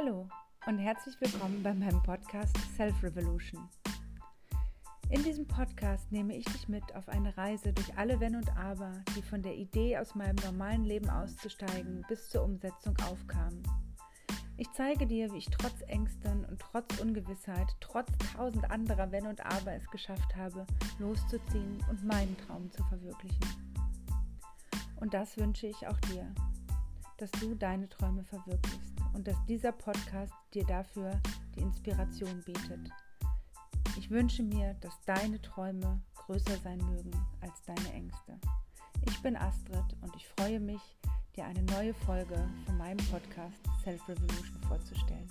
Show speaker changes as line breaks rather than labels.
Hallo und herzlich willkommen bei meinem Podcast Self Revolution. In diesem Podcast nehme ich dich mit auf eine Reise durch alle Wenn und Aber, die von der Idee, aus meinem normalen Leben auszusteigen, bis zur Umsetzung aufkamen. Ich zeige dir, wie ich trotz Ängsten und trotz Ungewissheit, trotz tausend anderer Wenn und Aber es geschafft habe, loszuziehen und meinen Traum zu verwirklichen. Und das wünsche ich auch dir, dass du deine Träume verwirklichst und dass dieser Podcast dir dafür die Inspiration bietet. Ich wünsche mir, dass deine Träume größer sein mögen als deine Ängste. Ich bin Astrid und ich freue mich, dir eine neue Folge von meinem Podcast Self Revolution vorzustellen.